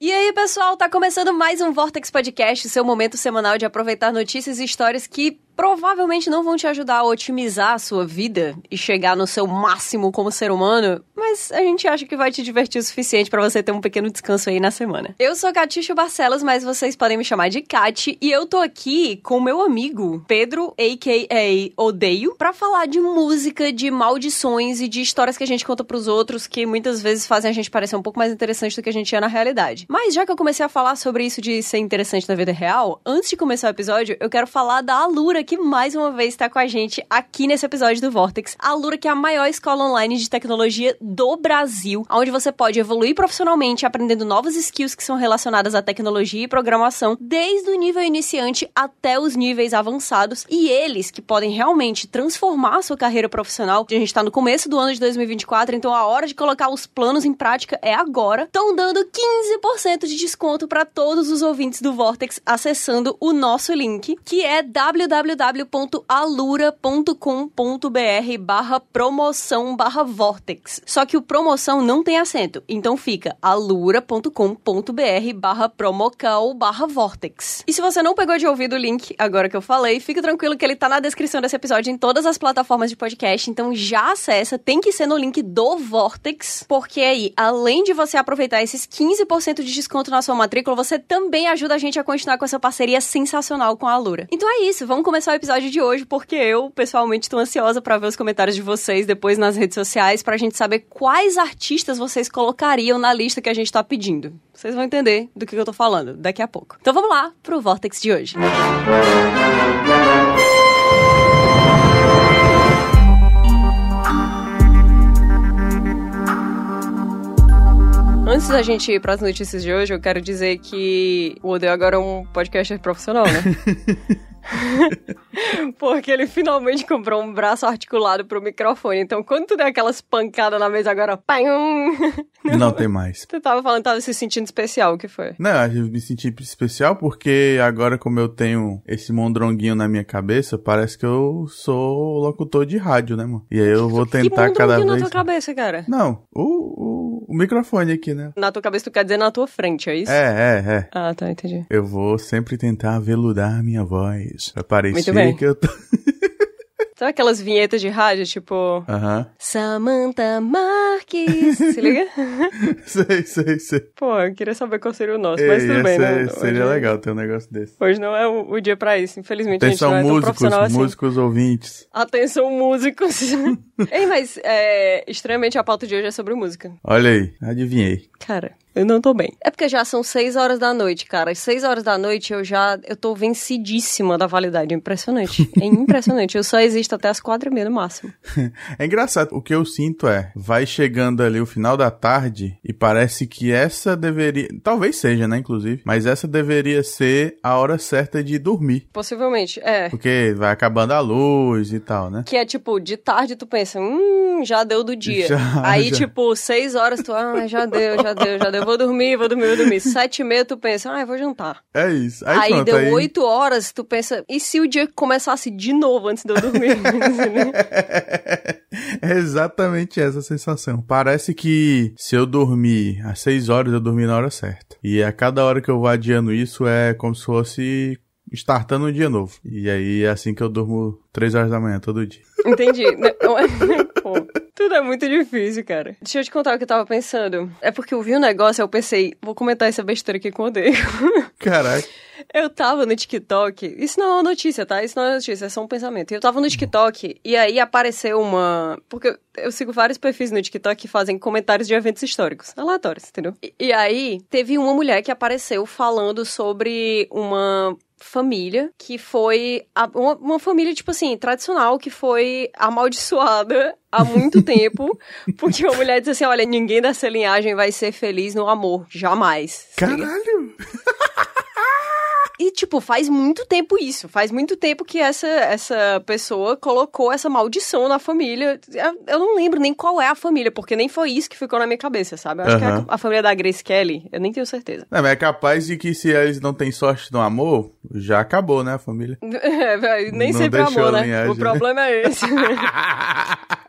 E aí, pessoal, tá começando mais um Vortex Podcast, seu momento semanal de aproveitar notícias e histórias que provavelmente não vão te ajudar a otimizar a sua vida e chegar no seu máximo como ser humano, mas a gente acha que vai te divertir o suficiente para você ter um pequeno descanso aí na semana. Eu sou Catixa Barcelos, mas vocês podem me chamar de Cati, e eu tô aqui com meu amigo Pedro, a.k.a. Odeio, para falar de música, de maldições e de histórias que a gente conta pros outros que muitas vezes fazem a gente parecer um pouco mais interessante do que a gente é na realidade. Mas já que eu comecei a falar sobre isso de ser interessante na vida real, antes de começar o episódio, eu quero falar da Alura que mais uma vez está com a gente aqui nesse episódio do Vortex. A Alura, que é a maior escola online de tecnologia do Brasil, onde você pode evoluir profissionalmente aprendendo novas skills que são relacionadas à tecnologia e programação, desde o nível iniciante até os níveis avançados, e eles que podem realmente transformar a sua carreira profissional. A gente está no começo do ano de 2024, então a hora de colocar os planos em prática é agora. Estão dando 15% de desconto para todos os ouvintes do Vortex acessando o nosso link, que é www.alura.com.br barra promoção barra Vortex. Só que o promoção não tem acento, então fica alura.com.br barra promocal barra Vortex. E se você não pegou de ouvir o link agora que eu falei, fica tranquilo que ele tá na descrição desse episódio em todas as plataformas de podcast, então já acessa, tem que ser no link do Vortex, porque aí, além de você aproveitar esses 15% de desconto na sua matrícula, você também ajuda a gente a continuar com essa parceria sensacional com a Alura. Então é isso, vamos começar o episódio de hoje, porque eu, pessoalmente, estou ansiosa para ver os comentários de vocês depois nas redes sociais, pra gente saber quais artistas vocês colocariam na lista que a gente tá pedindo. Vocês vão entender do que eu tô falando daqui a pouco. Então vamos lá pro Vortex de hoje. Antes da gente ir para as notícias de hoje, eu quero dizer que o Odeio agora é um podcaster profissional, né? Porque ele finalmente comprou um braço articulado pro microfone. Então, quando tu der aquelas pancadas na mesa agora, pam, Não tem mais. tu tava falando que tava se sentindo especial, o que foi? Não, eu me senti especial porque agora, como eu tenho esse mondronguinho na minha cabeça, parece que eu sou locutor de rádio, né, mano? E aí eu vou tentar que cada vez. na tua cabeça, cara? Não, o, o, o microfone aqui, né? Na tua cabeça tu quer dizer na tua frente, é isso? É, é, é. Ah, tá, entendi. Eu vou sempre tentar aveludar a minha voz. Muito bem. que eu tô. Sabe aquelas vinhetas de rádio, tipo... Aham. Samantha Marques, se liga? sei, sei, sei. Pô, eu queria saber qual seria o nosso, mas Ei, tudo ia bem, ser- né? Seria Hoje- legal ter um negócio desse. Hoje não é o, o dia pra isso, infelizmente a gente não Atenção, é tão músicos, profissional assim. músicos ouvintes. Atenção, músicos. Ei, mas é, estranhamente a pauta de hoje é sobre música. Olha aí, adivinhei. Cara, eu não tô bem. É porque já são 6 horas da noite, cara. Às 6 horas da noite eu já eu tô vencidíssima da validade. É impressionante. É impressionante. Eu só existo até as 4 e meia no máximo. É engraçado, o que eu sinto é, vai chegando ali o final da tarde e parece que essa deveria, talvez seja, né, inclusive, mas essa deveria ser a hora certa de dormir, Possivelmente, é. porque vai acabando a luz e tal, né? Que é tipo, de tarde tu pensa, hum, já deu do dia. Já, Aí, já. tipo, 6 horas tu, ah, já deu, já deu, já deu. Vou dormir, vou dormir, vou dormir. 7 e meia tu pensa, ah, eu vou jantar. É isso. Aí, Aí, pronto, deu aí... 8 horas, tu pensa, e se o dia começasse de novo antes de eu dormir? é exatamente essa sensação. Parece que se eu dormir às 6 horas, eu dormi na hora certa. E a cada hora que eu vou adiando isso é como se fosse startando um dia novo. E aí é assim que eu durmo 3 horas da manhã todo dia. Entendi. É- Pô, tudo é muito difícil, cara. Deixa eu te contar o que eu tava pensando. É porque eu vi um negócio, aí eu pensei, vou comentar essa besteira aqui com o Odeio. Caraca. Eu tava no TikTok. Isso não é uma notícia, tá? Isso não é notícia, é só um pensamento. Eu tava no TikTok e aí apareceu uma. Porque eu- eu sigo vários perfis no TikTok que fazem comentários de eventos históricos, aleatórios, entendeu? E, e aí teve uma mulher que apareceu falando sobre uma família que foi. a- uma, uma família, tipo assim, tradicional, que foi amaldiçoada há muito tempo. Porque uma mulher disse assim: olha, ninguém dessa linhagem vai ser feliz no amor, jamais. Caralho! E, tipo, faz muito tempo isso. Faz muito tempo que essa, essa pessoa colocou essa maldição na família. Eu, não lembro nem qual é a família, porque nem foi isso que ficou na minha cabeça, sabe? Eu acho que é a, família da Grace Kelly. Eu nem tenho certeza. Não, mas é capaz de que se eles não têm sorte no amor, já acabou, né, a família? É, velho, nem Não sempre é amor, né? linhagem, o problema é esse.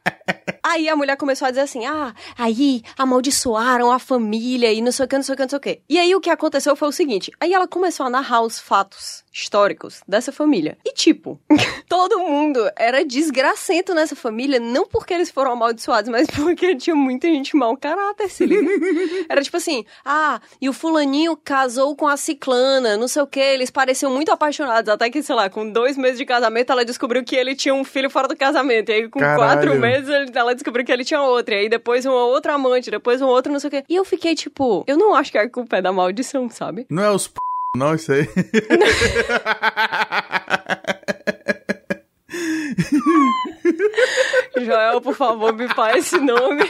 Aí a mulher começou a dizer assim: ah, aí amaldiçoaram a família e não sei o que, não sei o que, não sei o que. E aí o que aconteceu foi o seguinte: aí ela começou a narrar os fatos históricos dessa família. E tipo, todo mundo era desgracento nessa família, não porque eles foram amaldiçoados, mas porque tinha muita gente mau caráter, se liga? Era tipo assim, ah, e o fulaninho casou com a ciclana, não sei o que, eles pareciam muito apaixonados, até que, sei lá, com dois meses de casamento, ela descobriu que ele tinha um filho fora do casamento, e aí com Caralho. quatro meses ela descobriu que ele tinha outra, e aí depois uma outra amante, depois um outro, não sei o que. E eu fiquei tipo, eu não acho que a culpa é da maldição, sabe? Não é os p... Não, isso aí. Joel, por favor, me faz esse nome.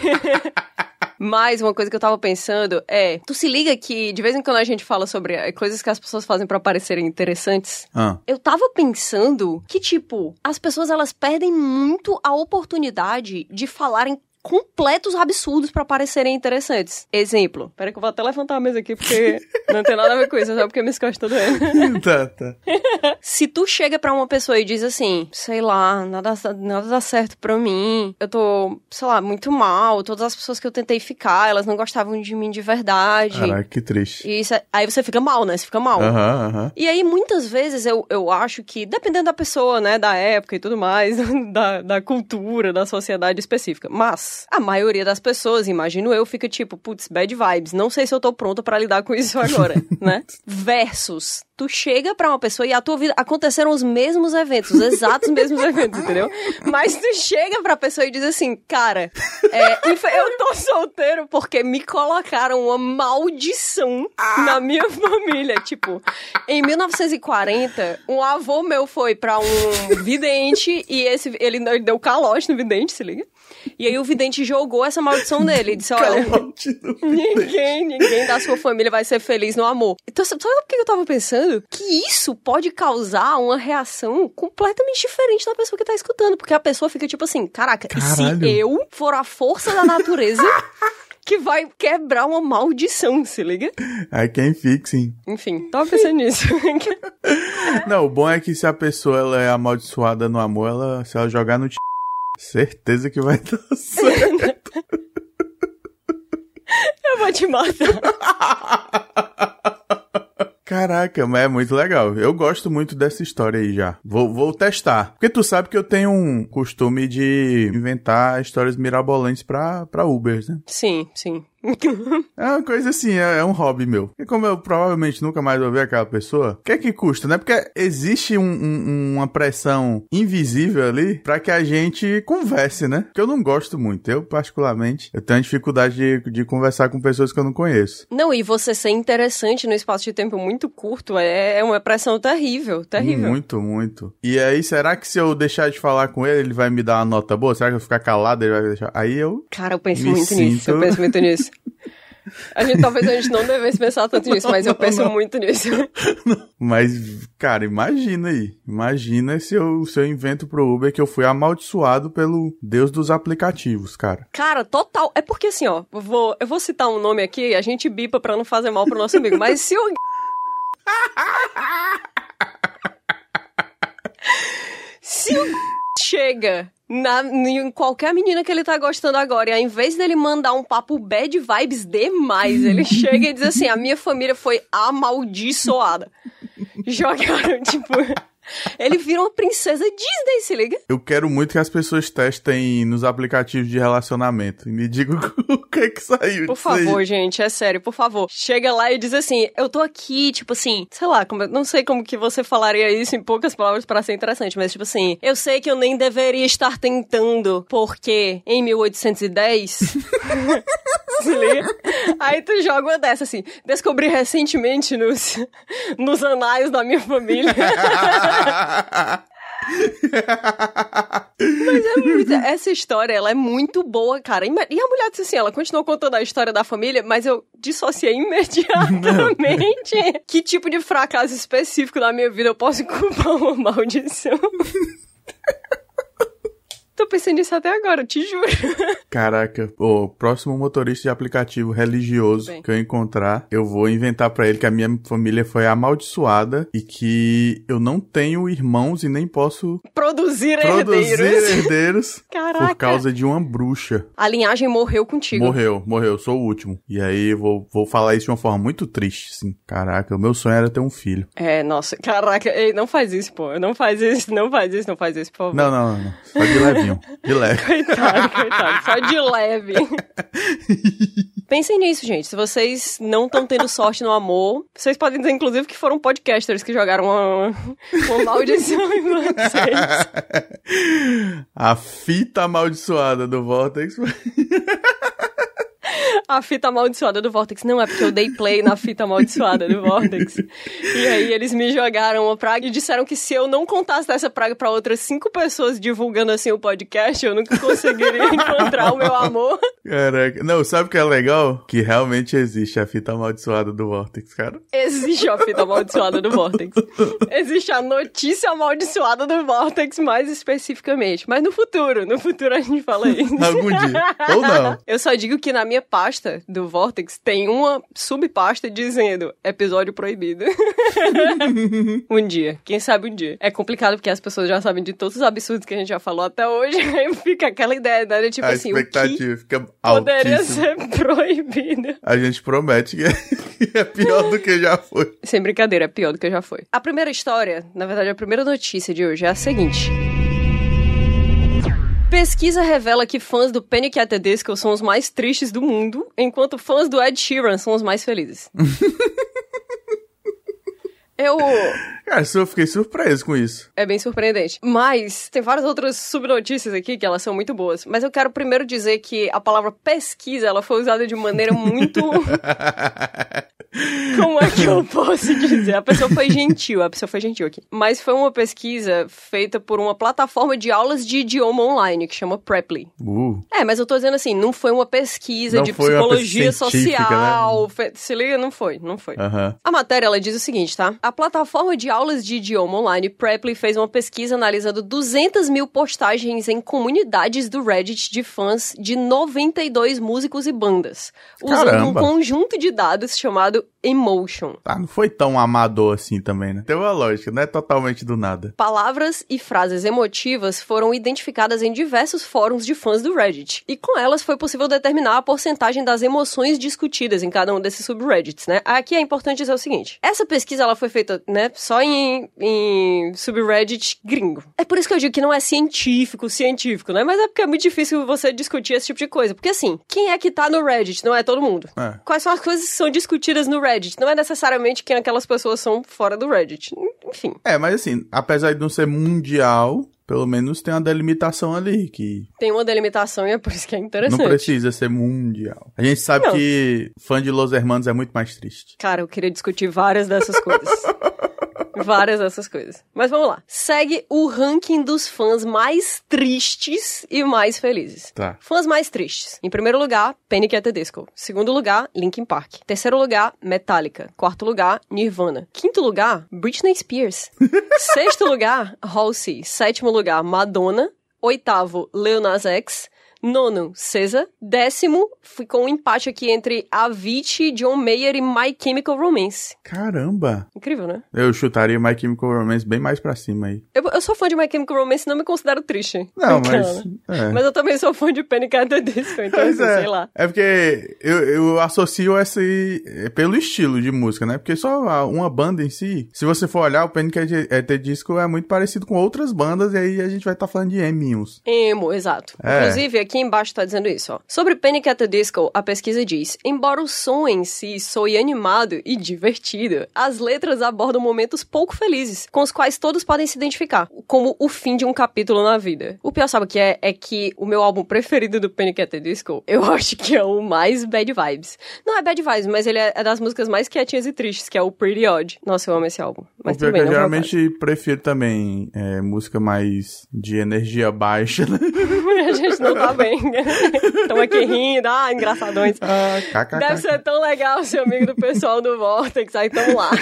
Mas uma coisa que eu tava pensando é, tu se liga que de vez em quando a gente fala sobre eh, coisas que as pessoas fazem pra parecerem interessantes. Ah. Eu tava pensando que tipo, as pessoas elas perdem muito a oportunidade de falarem completos absurdos pra parecerem interessantes. Exemplo. Peraí que eu vou até levantar a mesa aqui porque não tem nada a ver com isso, só porque minhas costas doendo. tá, tá. Se tu chega pra uma pessoa e diz assim, sei lá, nada, nada dá certo pra mim, eu tô, sei lá, muito mal, todas as pessoas que eu tentei ficar, elas não gostavam de mim de verdade. Caraca, que triste. E isso é- aí você fica mal, né? Você fica mal. Aham, aham. E aí, muitas vezes, eu, eu acho que, dependendo da pessoa, né, da época e tudo mais, da, da cultura, da sociedade específica. Mas, a maioria das pessoas, imagino eu, fica tipo, putz, bad vibes, não sei se eu tô pronta pra lidar com isso agora, né? Versus, tu chega pra uma pessoa e a tua vida aconteceram os mesmos eventos, os exatos mesmos eventos, entendeu? Mas tu chega pra pessoa e diz assim, cara, é, eu tô solteiro porque me colocaram uma maldição na minha família. Tipo, em 1940, um avô meu foi pra um vidente e esse ele deu calote no vidente, se liga? E aí o vidente jogou essa maldição nele. e Disse, olha, ninguém, ninguém da sua família vai ser feliz no amor. Então, sabe o que eu tava pensando? Que isso pode causar uma reação completamente diferente da pessoa que tá escutando. Porque a pessoa fica tipo assim, caraca, e Caralho. se eu for a força da natureza que vai quebrar uma maldição, se liga? I can fixing. Enfim, tava pensando nisso. Não, o bom é que se a pessoa ela é amaldiçoada no amor, ela, se ela jogar no t... certeza que vai dar certo. eu vou te matar. Caraca, mas é muito legal. Eu gosto muito dessa história aí já. Vou, vou testar. Porque tu sabe que eu tenho um costume de inventar histórias mirabolantes pra, pra Ubers, né? Sim, sim. É uma coisa assim, é, é um hobby meu. E como eu provavelmente nunca mais vou ver aquela pessoa, o que é que custa, né? Porque existe um- um- uma pressão invisível ali pra que a gente converse, né? Que eu não gosto muito. Eu, particularmente, eu tenho dificuldade de, de conversar com pessoas que eu não conheço. Não, e você ser interessante no espaço de tempo muito curto é, é uma pressão terrível, terrível. Muito, muito. E aí, será que se eu deixar de falar com ele, ele vai me dar uma nota boa? Será que eu ficar calado, ele vai deixar? Aí eu. Cara, eu penso muito nisso, sinto- eu penso muito nisso. A gente, talvez a gente não devesse pensar tanto nisso, mas eu penso não. muito nisso. Mas, cara, imagina aí. Imagina se eu, se eu invento pro Uber que eu fui amaldiçoado pelo Deus dos aplicativos, cara. Cara, total. É porque assim, ó, vou, eu vou citar um nome aqui, a gente bipa pra não fazer mal pro nosso amigo, mas se o. se o chega na, em qualquer menina que ele tá gostando agora, e ao invés dele mandar um papo bad vibes demais, ele chega e diz assim: a minha família foi amaldiçoada. Jogaram, tipo. Ele vira uma princesa Disney, se liga? Eu quero muito que as pessoas testem nos aplicativos de relacionamento e me digam o que é que saiu Por disso aí. favor, gente, é sério, por favor. Chega lá e diz assim: eu tô aqui, tipo assim, sei lá, como, não sei como que você falaria isso em poucas palavras pra ser interessante, mas tipo assim, eu sei que eu nem deveria estar tentando, porque em 1810. se liga? Aí tu joga uma dessa assim: descobri recentemente nos, nos anais da minha família. Mas é muito, essa história, ela é muito boa, cara. E a mulher disse assim, ela continuou contando a história da família, mas eu dissociei imediatamente. que tipo de fracasso específico da minha vida eu posso culpar uma maldição? Tô pensando nisso até agora, te juro. Caraca, o próximo motorista de aplicativo religioso que eu encontrar, eu vou inventar para ele que a minha família foi amaldiçoada e que eu não tenho irmãos e nem posso produzir, produzir herdeiros. herdeiros Caraca. por causa de uma bruxa. A linhagem morreu contigo. Morreu, morreu, sou o último. E aí eu vou, vou falar isso de uma forma muito triste, assim. Caraca, o meu sonho era ter um filho. É, nossa, caraca, ei, não faz isso, pô. Não faz isso, não faz isso, não faz isso, por favor. Não, não, não. Só de levinho. De leve. Coitado, coitado. Só de leve. Pensem nisso, gente. Se vocês não estão tendo sorte no amor, vocês podem dizer, inclusive, que foram podcasters que jogaram uma, uma maldição em vocês. A fita amaldiçoada do Vortex. A fita amaldiçoada do Vortex. Não, é porque eu dei play na fita amaldiçoada do Vortex. E aí eles me jogaram uma praga e disseram que se eu não contasse dessa praga para outras cinco pessoas divulgando assim o podcast, eu nunca conseguiria encontrar o meu amor. Caraca. Não, sabe o que é legal? Que realmente existe a fita amaldiçoada do Vortex, cara. Existe a fita amaldiçoada do Vortex. Existe a notícia amaldiçoada do Vortex, mais especificamente. Mas no futuro, no futuro a gente fala isso. Algum dia. Ou não. Eu só digo que na minha pasta do Vortex tem uma subpasta dizendo episódio proibido. um dia. Quem sabe um dia. É complicado porque as pessoas já sabem de todos os absurdos que a gente já falou até hoje. Aí fica aquela ideia, né? Tipo a assim, expectativa fica poderia ser proibido. A gente promete que é pior do que já foi. Sem brincadeira, é pior do que já foi. A primeira história, na verdade, a primeira notícia de hoje é a seguinte. Pesquisa revela que fãs do Panic! at the Disco são os mais tristes do mundo, enquanto fãs do Ed Sheeran são os mais felizes. Eu. Cara, eu fiquei surpreso com isso. É bem surpreendente. Mas tem várias outras subnotícias aqui que elas são muito boas. Mas eu quero primeiro dizer que a palavra pesquisa ela foi usada de maneira muito. Como é que eu posso dizer? A pessoa foi gentil, a pessoa foi gentil aqui. Mas foi uma pesquisa feita por uma plataforma de aulas de idioma online que chama Preply. Uh. É, mas eu tô dizendo assim, não foi uma pesquisa Não de psicologia científica, social. fe- Se liga, não foi, não foi. A matéria ela diz o seguinte, tá? A plataforma de aulas de idioma online Preply fez uma pesquisa analisando 200 mil postagens em comunidades do Reddit de fãs de 92 músicos e bandas, usando um Caramba. conjunto de dados chamado る。Emotion. Tá, não foi tão amador assim também, né? Tem uma lógica, não é totalmente do nada. Palavras e frases emotivas foram identificadas em diversos fóruns de fãs do Reddit. E com elas foi possível determinar a porcentagem das emoções discutidas em cada um desses subreddits, né? Aqui é importante dizer o seguinte: essa pesquisa ela foi feita, né, só em, em subreddit gringo. É por isso que eu digo que não é científico, científico, né? Mas é porque é muito difícil você discutir esse tipo de coisa. Porque assim, quem é que tá no Reddit? Não é todo mundo. É. Quais são as coisas que são discutidas no Reddit? Não é necessariamente quem aquelas pessoas são fora do Reddit. Enfim. É, mas assim, apesar de não ser mundial, pelo menos tem uma delimitação ali, que Tem uma delimitação e é por isso que é não interessante. precisa ser mundial. A gente sabe Não. que fã de Los Hermanos é muito mais triste. Cara, eu queria discutir várias dessas coisas. várias dessas coisas. Mas vamos lá. Segue o ranking dos fãs mais tristes e mais felizes. Tá. Fãs mais tristes. Em primeiro lugar, Panic! at the Disco. Segundo lugar, Linkin Park. Terceiro lugar, Metallica. Quarto lugar, Nirvana. Quinto lugar, Britney Spears. Sexto lugar, Halsey. Sétimo lugar, Madonna. Oitavo, Lil Nas X. Nono, SZA. Décimo, ficou um empate aqui entre Avicii, John Mayer e My Chemical Romance. Caramba! Incrível, né? Eu chutaria My Chemical Romance bem mais pra cima aí. Eu, eu sou fã de My Chemical Romance e não me considero triste. Não, mas. É. Mas eu também sou fã de Panic! at the Disco, então assim, é. sei lá. É porque eu, eu associo esse é, pelo estilo de música, né? Porque só uma banda em si, se você for olhar, o Panic! at the Disco é muito parecido com outras bandas, e aí a gente vai estar falando de eminhos. Emo, exato. É. Inclusive, aqui embaixo tá dizendo isso, ó. Sobre Panic! at the Disco, a pesquisa diz, embora o som em si soe animado e divertido, as letras abordam momentos pouco felizes, com os quais todos podem se identificar, como o fim de um capítulo na vida. O pior, sabe o que é? É que o meu álbum preferido do Panic! at the Disco, eu acho que é o mais bad vibes. Não é bad vibes, mas ele é é das músicas mais quietinhas e tristes, que é o Pretty Odd. Nossa, eu amo esse álbum. Mas o pior bem, que eu geralmente prefiro também é, música mais de energia baixa, né? a gente não tá bem. Estamos aqui rindo, ah, engraçadões. Ah, kkk. Deve ser tão legal ser amigo do pessoal do Vortex, aí tamo lá.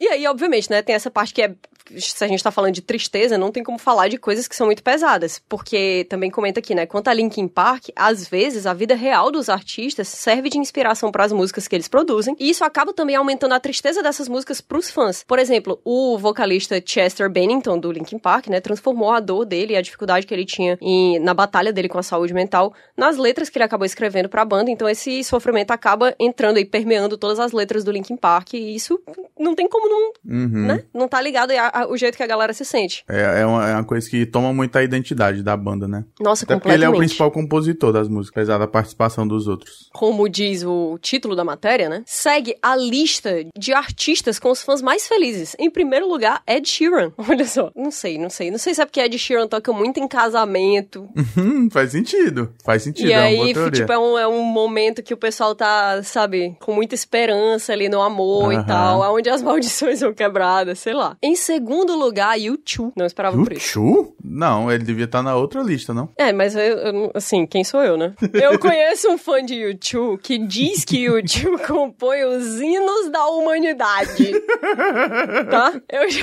E aí, obviamente, né, tem essa parte que é se a gente tá falando de tristeza, não tem como falar de coisas que são muito pesadas. Porque também comenta aqui, né? Quanto a Linkin Park, às vezes a vida real dos artistas serve de inspiração para as músicas que eles produzem. E isso acaba também aumentando a tristeza dessas músicas pros fãs. Por exemplo, o vocalista Chester Bennington, do Linkin Park, né? Transformou a dor dele e a dificuldade que ele tinha em, na batalha dele com a saúde mental nas letras que ele acabou escrevendo pra banda. Então esse sofrimento acaba entrando e permeando todas as letras do Linkin Park. E isso não tem como não, Uhum. né? Não tá ligado ao jeito que a galera se sente. É, é, uma, é uma coisa que toma muito a identidade da banda, né? Nossa, Até porque ele é o completamente. principal compositor das músicas, apesar da participação dos outros. Como diz o título da matéria, né? Segue a lista de artistas com os fãs mais felizes. Em primeiro lugar, Ed Sheeran. Olha só. Não sei, não sei. Não sei se é porque Ed Sheeran toca muito em casamento. Hum, faz sentido. Faz sentido, e é aí, tipo, é um, é um momento que o pessoal tá, sabe, com muita esperança ali no amor e Aham. tal. Onde as maldições são quebradas, sei lá. Em segundo lugar, U2. Não esperava por isso. Não, ele devia estar na outra lista, não? É, mas eu, eu assim, quem sou eu, né? Eu conheço um fã de YouTube que diz que YouTube compõe os hinos da humanidade. Tá? Eu já...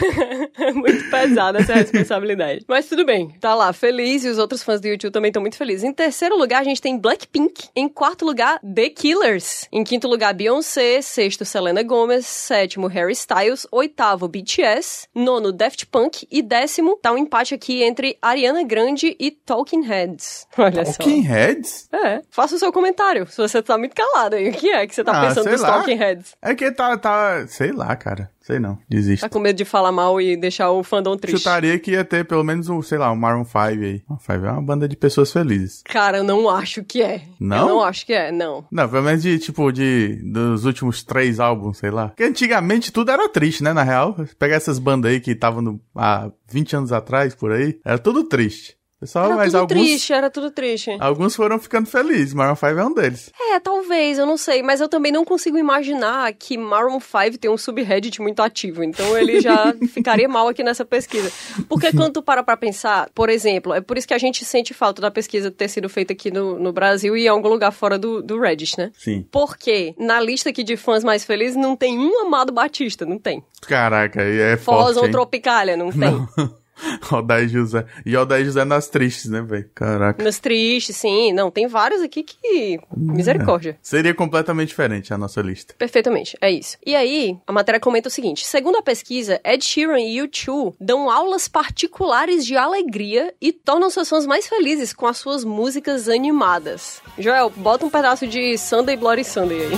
É muito pesada essa responsabilidade. Mas tudo bem, tá lá, feliz e os outros fãs do YouTube também estão muito felizes. Em terceiro lugar, a gente tem Blackpink. Em quarto lugar, The Killers. Em quinto lugar, Beyoncé. Sexto, Selena Gomez. Sétimo, Harry Styles. Oitavo, BTS. Nono, Daft Punk. E décimo, tá um empate aqui entre Ariana Grande e Talking Heads. Olha só. Talking Heads? É, faça o seu comentário. Se você tá muito calado aí, o que é que você tá Ah, pensando dos lá. Talking Heads? É que tá, tá. Sei lá, cara. Sei não. Desisto. Tá com medo de falar mal e deixar o fandom triste? Chutaria que ia ter pelo menos um, sei lá, um Maroon 5 aí. Maroon 5 é uma banda de pessoas felizes. Cara, eu não acho que é. Não? Eu não acho que é, não. Não, pelo menos de, tipo, de... Dos últimos três álbuns, sei lá. Porque antigamente tudo era triste, né, na real. Pegar essas bandas aí que estavam há 20 anos atrás, por aí. Era tudo triste. Pessoal, Era mas tudo alguns... triste, era tudo triste. Alguns foram ficando felizes. Maroon 5 é um deles. É, talvez, eu não sei. Mas eu também não consigo imaginar que Maroon 5 tem um subreddit muito ativo. Então ele já ficaria mal aqui nessa pesquisa. Porque quando tu para pra pensar, por exemplo, é por isso que a gente sente falta da pesquisa ter sido feita aqui no, no Brasil e em algum lugar fora do, do Reddit, né? Sim. Porque na lista aqui de fãs mais felizes não tem um Amado Batista, não tem. Caraca, aí é Forrozão forte, hein? Tropicália, não tem. Odair José. E Odair José nas tristes, né, velho? Caraca. Nos tristes, sim. Não, tem vários aqui que. Misericórdia. Seria completamente diferente a nossa lista. Perfeitamente, é isso. E aí, a matéria comenta o seguinte: segundo a pesquisa, Ed Sheeran e U2 dão aulas particulares de alegria e tornam seus fãs mais felizes com as suas músicas animadas. Joel, bota um pedaço de Sunday Bloody Sunday aí.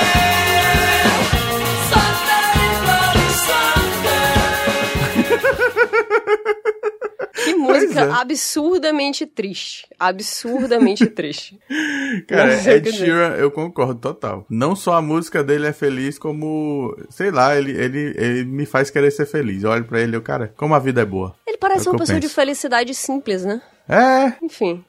Que música é. absurdamente triste. Absurdamente triste. Cara, Ed. Sheeran, eu concordo total. Não só a música dele é feliz, como, sei lá, ele, ele, ele me faz querer ser feliz. Eu olho pra ele e eu, cara, como a vida é boa. Ele parece É uma pessoa de penso. felicidade simples, né? É, Enfim.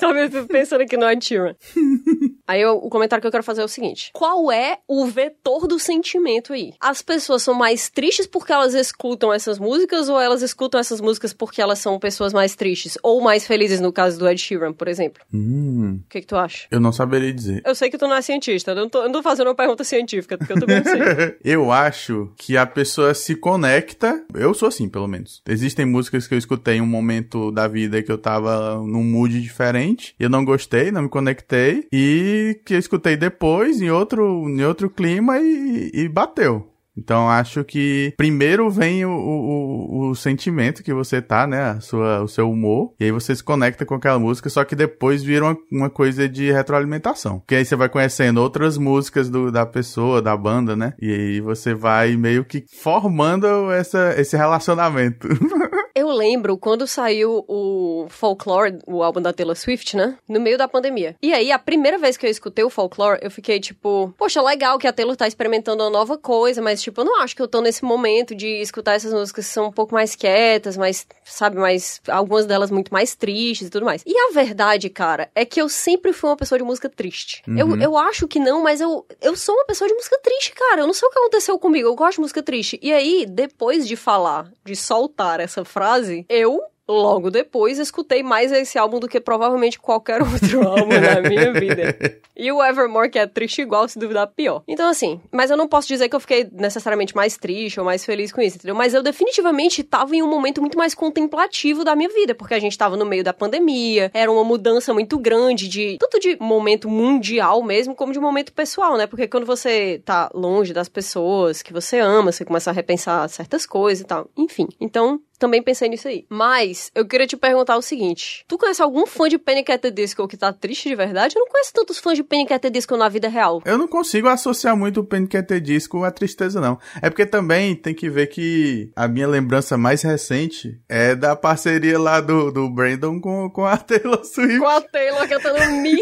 Talvez eu pensando aqui no Ed Sheeran. Aí eu- o comentário que eu quero fazer é o seguinte: qual é o vetor do sentimento aí? As pessoas são mais tristes porque elas escutam essas músicas ou elas escutam essas músicas porque elas são pessoas mais tristes ou mais felizes no caso do Ed Sheeran, por exemplo? hum, O que, que tu acha? eu não saberia dizer. Eu sei que tu não é cientista, eu não tô, eu não tô fazendo uma pergunta científica, porque eu também não sei. eu acho que a pessoa se conecta. Eu sou assim, pelo menos. Existem músicas que eu escutei em um momento da vida que eu tava num mood diferente. E eu não gostei, não me conectei. E que eu escutei depois, em outro, em outro clima, e, e bateu. Então acho que primeiro vem o, o, o- sentimento que você tá, né? A sua, o seu humor. E aí você se conecta com aquela música, só que depois vira uma, uma coisa de retroalimentação. Porque aí você vai conhecendo outras músicas do, da pessoa, da banda, né? E aí você vai meio que formando essa, esse relacionamento. Eu lembro quando saiu o Folklore, o álbum da Taylor Swift, né? No meio da pandemia. E aí, a primeira vez que eu escutei o Folklore, eu fiquei tipo, poxa, legal que a Taylor tá experimentando uma nova coisa, mas tipo, eu não acho que eu tô nesse momento de escutar essas músicas que são um pouco mais quietas, mais, sabe, mais. algumas delas muito mais tristes e tudo mais. E a verdade, cara, é que eu sempre fui uma pessoa de música triste. Eu, eu acho que não, mas eu, eu sou uma pessoa de música triste, cara. Eu não sei o que aconteceu comigo, eu gosto de música triste. E aí, depois de falar, de soltar essa frase, eu logo depois escutei mais esse álbum do que provavelmente qualquer outro álbum na minha vida. E o Evermore, que é triste igual, se duvidar, pior. Então, assim, mas eu não posso dizer que eu fiquei necessariamente mais triste ou mais feliz com isso, entendeu? Mas eu definitivamente tava em um momento muito mais contemplativo da minha vida, porque a gente tava no meio da pandemia, era uma mudança muito grande de tanto de momento mundial mesmo, como de momento pessoal, né? Porque quando você tá longe das pessoas que você ama, você começa a repensar certas coisas e tal. Enfim. Então, também pensei nisso aí. Mas eu queria te perguntar o seguinte: tu conhece algum fã de Panic! at the Disco que tá triste de verdade? Eu não conheço tantos fãs de Panic! at the Disco na vida real. Eu não consigo associar muito o Panic! at the Disco à tristeza, não. É porque também tem que ver que a minha lembrança mais recente é da parceria lá do, do Brandon com, com a Taylor Swift. Com a Taylor cantando Me.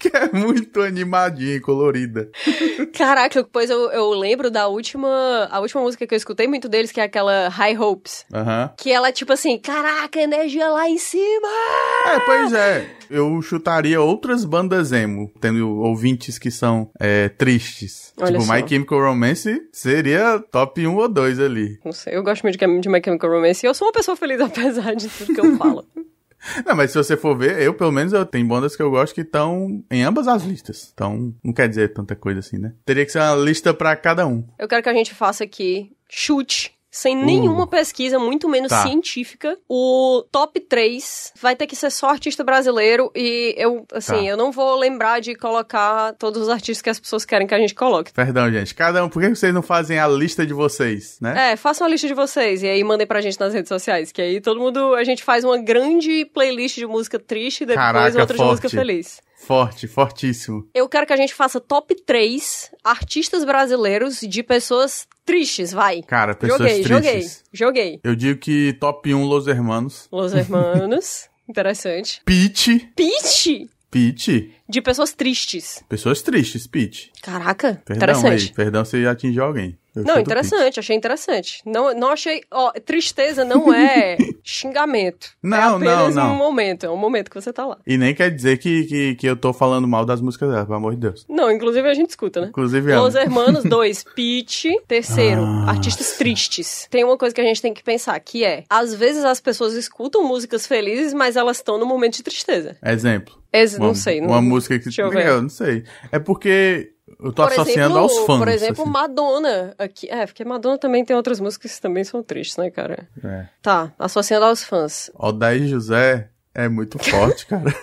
que é muito animadinha e colorida. Caraca, depois eu, eu lembro da última, a última música que eu escutei muito deles, que é aquela High Hopes. Aham. Que ela, tipo assim, caraca, energia lá em cima! É, pois é. Eu chutaria outras bandas emo, tendo ouvintes que são é, tristes. Olha tipo, só. My Chemical Romance seria top 1 ou 2 ali. Não sei, eu gosto muito de, My Chemical Romance e eu sou uma pessoa feliz apesar de tudo que eu falo. Não, mas se você for ver, eu pelo menos eu tenho bandas que eu gosto que estão em ambas as listas. Então, não quer dizer tanta coisa assim, né? Teria que ser uma lista pra cada um. eu quero que a gente faça aqui chute. Sem nenhuma pesquisa, muito menos Tá. científica, o top 3 vai ter que ser só artista brasileiro e eu, assim, Tá. eu não vou lembrar de colocar todos os artistas que as pessoas querem que a gente coloque. Perdão, gente. Cada um, por que vocês não fazem a lista de vocês, né? É, façam a lista de vocês e aí mandem pra gente nas redes sociais, que aí todo mundo, a gente faz uma grande playlist de música triste e depois Caraca, outra de música forte. feliz. Forte, fortíssimo. Eu quero que a gente faça top 3 artistas brasileiros de pessoas tristes, vai. Cara, pessoas joguei, tristes. joguei, joguei. Eu digo que top 1 Los Hermanos. Los Hermanos, interessante. Peach. Peach, Peach. De pessoas tristes. Pessoas tristes, Peach. Caraca, Perdão interessante. aí. Perdão se atingiu alguém. Eu Não, interessante, achei interessante. Não, não achei. Ó, tristeza não é xingamento. Não, é apenas não, não. um momento. É um momento que você tá lá. E nem quer dizer que, que, que eu tô falando mal das músicas dela, pelo amor de Deus. Não, inclusive a gente escuta, né? Inclusive, amo. Los Hermanos, dois. Peach. Terceiro, Ah. artistas tristes. Tem uma coisa que a gente tem que pensar, que é, às vezes as pessoas escutam músicas felizes, mas elas estão no momento de tristeza. Exemplo. Ex Uma, não sei. Uma não, música que. Deixa eu ver. Eu não sei. É porque eu tô por associando exemplo, aos fãs. Por exemplo, assim. Madonna. Aqui, é, porque Madonna também tem outras músicas que também são tristes, né, cara? É. Tá, associando aos fãs. Odair José é muito forte, cara.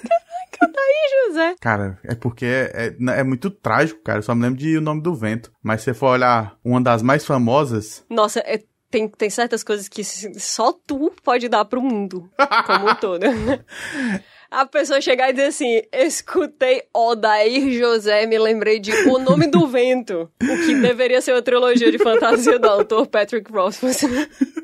Ih, José. Cara, é porque é, é, é muito trágico, cara. Eu só me lembro de O Nome do Vento. Mas se você for olhar uma das mais famosas, Nossa, é- tem, tem certas coisas que só tu pode dar pro mundo, como um todo. A pessoa chegar e dizer assim, escutei Odair José, me lembrei de O Nome do Vento, o que deveria ser uma trilogia de fantasia do autor Patrick Rothfuss.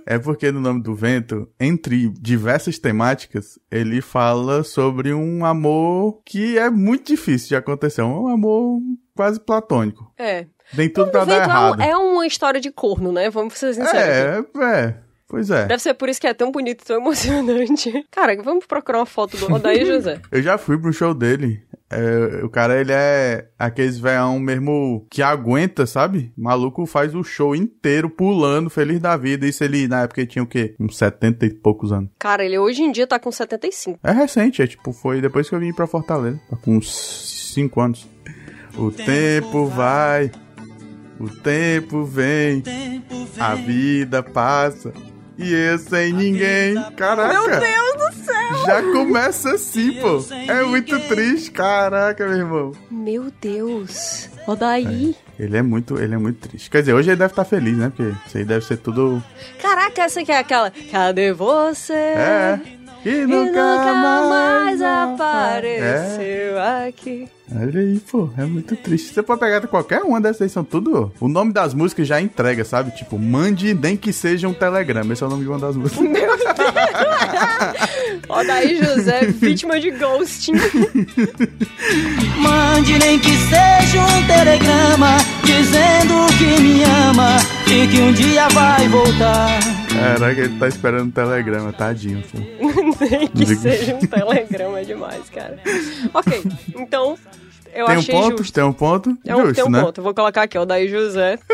é porque no Nome do Vento, entre diversas temáticas, ele fala sobre um amor que é muito difícil de acontecer. Um amor quase platônico. É. Nem tudo O pra dar Vento é, um- errado. é uma história de corno, né? Vamos ser sinceros. É, é. Pois é. Deve ser por isso que é tão bonito e tão emocionante. Cara, vamos procurar uma foto do Odair José. Eu já fui pro show dele. É, o cara, ele é aqueles veão mesmo que aguenta, sabe? O maluco faz o show inteiro pulando, feliz da vida. Isso ele, na época, ele tinha o quê? Uns 70 e poucos anos. Cara, ele hoje em dia tá com 75. É recente, é tipo, foi depois que eu vim pra Fortaleza. Tá com uns 5 anos. O tempo vai, o tempo vem, a vida passa. E eu sem ninguém. Caraca! Meu Deus do céu! Já começa assim, pô. É muito triste, caraca, meu irmão. Meu Deus. Odaí. Ele é muito, ele é muito triste. Quer dizer, hoje ele deve estar feliz, né? Porque isso aí deve ser tudo. Caraca, essa aqui é aquela. Cadê você? É. E E nunca, mais, apareceu aqui. É. Olha aí, pô, é muito triste. Você pode pegar qualquer uma dessas aí, são tudo. O nome das músicas já entrega, sabe? Tipo, mande nem que seja um telegrama. Esse é o nome de uma das músicas. Odaí José, vítima de ghosting. Mande nem que seja um telegrama dizendo que me ama e que um dia vai voltar. Caraca, ele tá esperando um telegrama, tadinho, pô. Nem que seja um telegrama demais, cara. Ok, então. Eu Tem um ponto? justo. Tem um ponto? É um, Justo, tem um né? ponto. Vou colocar aqui, Odaí José.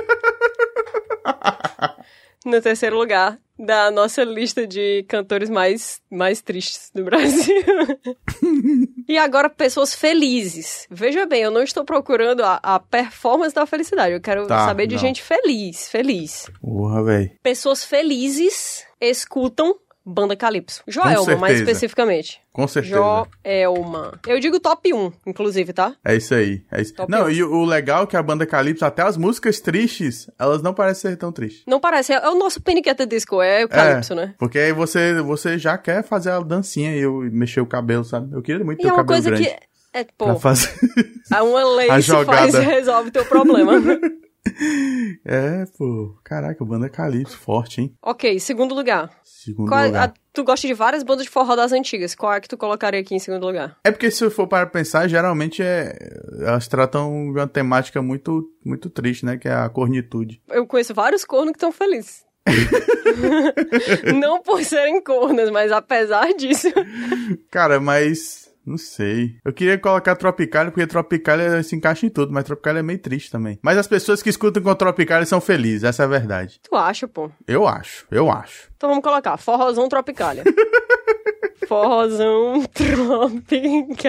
no terceiro lugar da nossa lista de cantores mais, mais tristes do Brasil. e agora, pessoas felizes. Veja bem, eu não estou procurando a, a performance da felicidade. Eu quero Tá, saber de não. gente feliz, feliz. Porra, velho. Pessoas felizes escutam Banda Calypso. Joelma, mais especificamente. Com certeza. Joelma. Eu digo top 1, inclusive, tá? É isso aí. É isso. Top não, um. e o legal é que a banda Calypso, até as músicas tristes, elas não parecem ser tão tristes. Não parece, é o nosso the Disco, é o Calypso, é, né? Porque aí você, você já quer fazer a dancinha e eu mexer o cabelo, sabe? Eu queria muito E ter é o cabelo coisa grande. que. É, pô, fazer. uma lei a se faz jogada. e resolve teu problema. é, pô. Caraca, banda Calypso, forte, hein? ok, segundo lugar. Segundo Qual é- lugar. a- tu gosta de várias bandas de forró das antigas. Qual é que tu colocaria aqui em segundo lugar? É porque se eu for para pensar, geralmente é, elas tratam de uma temática muito, muito triste, né? Que é a cornitude. Eu conheço vários cornos que estão felizes. Não por serem cornos, mas apesar disso. Cara, mas não sei. Eu queria colocar Tropicália, porque Tropicália se encaixa em tudo, mas Tropicália é meio triste também. Mas as pessoas que escutam com Tropicália são felizes, essa é a verdade. Tu acha, pô? Eu acho, eu acho. Então vamos colocar Forrozão Tropicália. Forrozão Tropicália.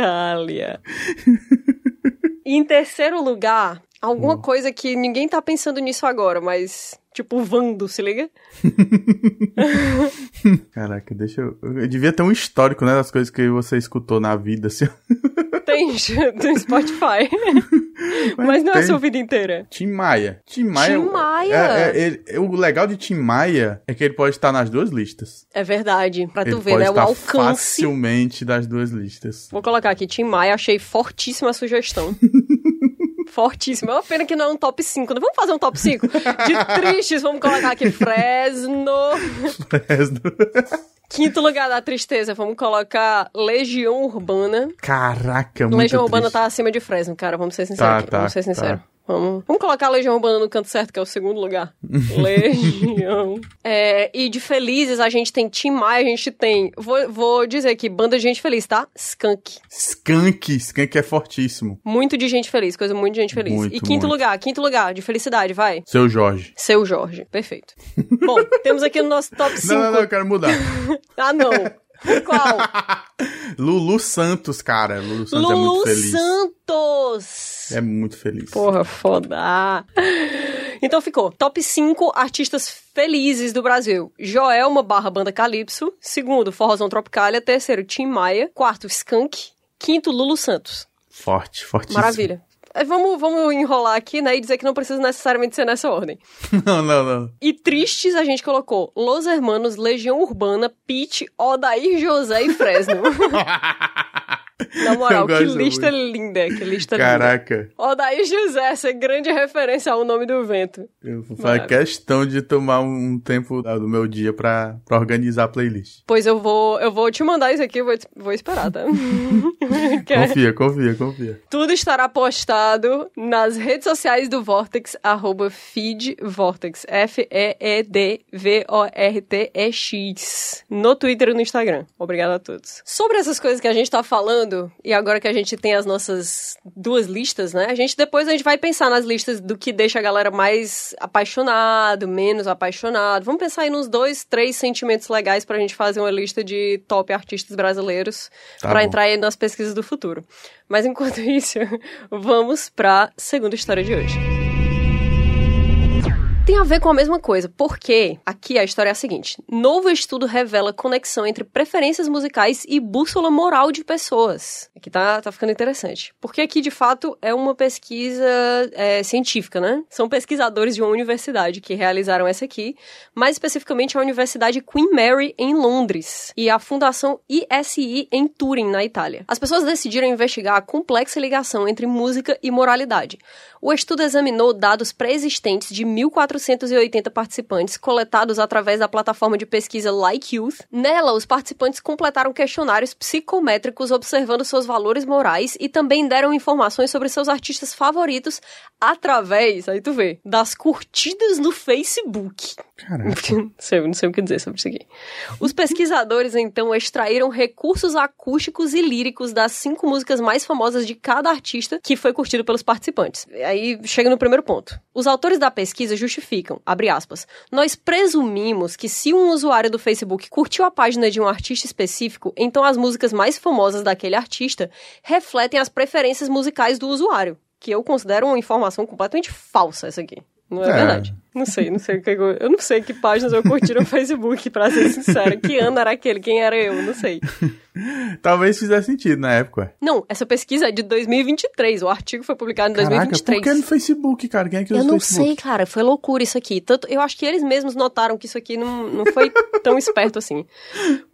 E em terceiro lugar, alguma coisa que ninguém tá pensando nisso agora, mas tipo Vando, se liga? Caraca, deixa eu. Eu devia ter um histórico, né? Das coisas que você escutou na vida, assim. Tem no Spotify. mas não é a tem. sua vida inteira. Tim Maia. Tim Maia. Tim Maia. É, é, ele- o legal de Tim Maia é que ele pode estar nas duas listas. É verdade. Pra tu ele ver, pode né? O estar alcance. facilmente das duas listas. Vou colocar aqui, Tim Maia, achei fortíssima a sugestão. Fortíssima. É uma pena que não é um top 5. Né? Vamos fazer um top 5? De tristes, vamos colocar aqui Fresno. Fresno. Quinto lugar da tristeza, vamos colocar Legião Urbana. Caraca, muito Legião Urbana triste. tá acima de Fresno, cara. Vamos ser sinceros Tá, aqui. tá, vamos ser tá. Vamos, vamos colocar a Legião Urbana no canto certo, que é o segundo lugar. Legião. É, e de felizes, a gente tem Tim Maia, a gente tem. Vou, vou dizer aqui, banda de gente feliz, tá? Skunk. Skunk. Skunk é fortíssimo. Muito de gente feliz, coisa muito de gente feliz. Muito, e quinto muito. lugar, quinto lugar, de felicidade, vai. Seu Jorge. Seu Jorge, perfeito. Bom, temos aqui no nosso top 5. Não, não, não, eu quero mudar. Ah, não. Qual? Lulu Santos, cara. Lulu Santos é Lulu muito feliz. Santos. É muito feliz. Porra, foda. Então ficou. Top 5 artistas felizes do Brasil. Joelma barra Banda Calypso. Segundo, Forrozão Tropicália. Terceiro, Tim Maia. Quarto, Skank. Quinto, Lulu Santos. Forte, fortíssimo. Maravilha. Vamos, vamos enrolar aqui, né? E dizer que não precisa necessariamente ser nessa ordem. Não, não, não. E tristes a gente colocou Los Hermanos, Legião Urbana, Pete, Odair José e Fresno. Na moral, que lista muito. linda, que lista linda. Caraca. Odair José, essa é grande referência ao nome do vento. Eu Maravilha. questão de tomar um tempo do meu dia pra, pra organizar a playlist. Pois eu vou, eu vou te mandar isso aqui, vou, vou esperar, tá? É- Confia, confia, confia. Tudo estará postado nas redes sociais do Vortex, arroba feedvortex, F-E-E-D-V-O-R-T-E-X, no Twitter e no Instagram. Obrigada a todos. Sobre essas coisas que a gente tá falando, e agora que a gente tem as nossas duas listas, né? A gente depois a gente vai pensar nas listas do que deixa a galera mais apaixonado, menos apaixonado. Vamos pensar aí nos dois, três sentimentos legais pra gente fazer uma lista de top artistas brasileiros Tá pra bom. entrar aí nas pesquisas do futuro. Mas enquanto isso, vamos pra segunda história de hoje. Tem a ver com a mesma coisa, porque aqui a história é a seguinte: novo estudo revela conexão entre preferências musicais e bússola moral de pessoas. Aqui tá, tá ficando interessante. Porque aqui, de fato, é uma pesquisa é, científica, né? São pesquisadores de uma universidade que realizaram essa aqui, mais especificamente a Universidade Queen Mary, em Londres, e a Fundação ISI, em Turim, na Itália. As pessoas decidiram investigar a complexa ligação entre música e moralidade. O estudo examinou dados pré-existentes de 1.480 participantes coletados através da plataforma de pesquisa Like Youth. Nela, os participantes completaram questionários psicométricos observando seus valores morais e também deram informações sobre seus artistas favoritos através, aí tu vê, das curtidas no Facebook. Caraca. Não sei, não sei o que dizer sobre isso aqui. Os pesquisadores, então, extraíram recursos acústicos e líricos das cinco músicas mais famosas de cada artista que foi curtido pelos participantes. Aí chega no primeiro ponto. Os autores da pesquisa justificam justificam, abre aspas, nós presumimos que se um usuário do Facebook curtiu a página de um artista específico, então as músicas mais famosas daquele artista refletem as preferências musicais do usuário. Que eu considero uma informação completamente falsa essa aqui. Não é, é. verdade. Não sei, não sei o que eu, eu não sei que páginas eu curti no Facebook, pra ser sincera. Que ano era aquele? Quem era eu? Não sei. Talvez fizesse sentido na época. Não, essa pesquisa é de 2023. O artigo foi publicado em Caraca, 2023. Por que no Facebook, cara? Quem é que usa Eu não Facebook? sei, cara. Foi loucura isso aqui. Tanto, eu acho que eles mesmos notaram que isso aqui não, não foi tão esperto assim.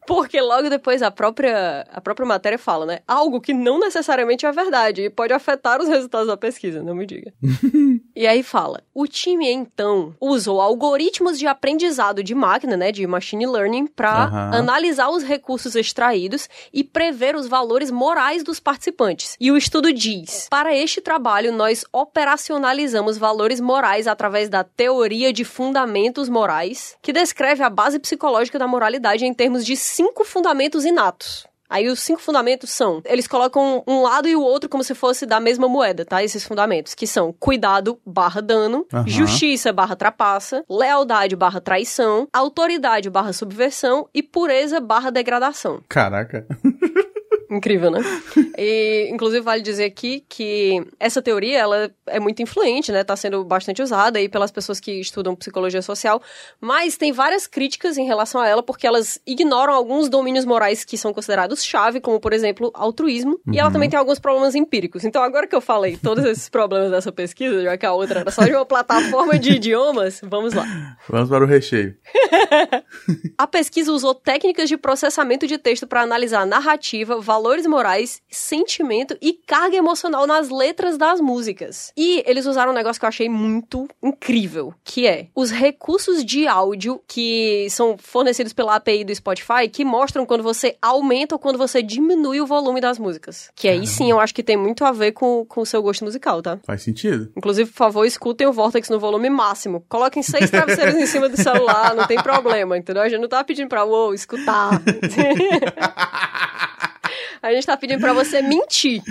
Porque logo depois a própria, a própria matéria fala, né? Algo que não necessariamente é verdade e pode afetar os resultados da pesquisa, não me diga. e aí fala: o time então usou algoritmos de aprendizado de máquina, né? De machine learning, para Aham. analisar os recursos extraídos e prever os valores morais dos participantes. E o estudo diz: para este trabalho, nós operacionalizamos valores morais através da teoria de fundamentos morais, que descreve a base psicológica da moralidade em termos de cinco fundamentos inatos. Aí os cinco fundamentos são, eles colocam um lado e o outro como se fosse da mesma moeda, tá? Esses fundamentos, que são cuidado barra dano, Aham. justiça barra trapaça, lealdade barra traição, autoridade barra subversão e pureza barra degradação. Caraca. Incrível, né? E, inclusive, vale dizer aqui que essa teoria, ela é muito influente, né? Tá sendo bastante usada aí pelas pessoas que estudam psicologia social, mas tem várias críticas em relação a ela, porque elas ignoram alguns domínios morais que são considerados chave, como, por exemplo, altruísmo, e ela também tem alguns problemas empíricos. Então, agora que eu falei todos esses problemas dessa pesquisa, já que a outra era só de uma plataforma de idiomas, vamos lá. Vamos para o recheio. A pesquisa usou técnicas de processamento de texto para analisar narrativa, valores morais, sentimento e carga emocional nas letras das músicas. E eles usaram um negócio que eu achei muito incrível, que é os recursos de áudio que são fornecidos pela API do Spotify, que mostram quando você aumenta ou quando você diminui o volume das músicas. Que aí sim eu acho que tem muito a ver com, com o seu gosto musical, tá? Faz sentido? Inclusive, por favor, escutem o Vortex no volume máximo. Coloquem seis travesseiros em cima do celular, não tem problema, entendeu? A gente não tá pedindo pra, uou, escutar. A gente tá pedindo pra você mentir.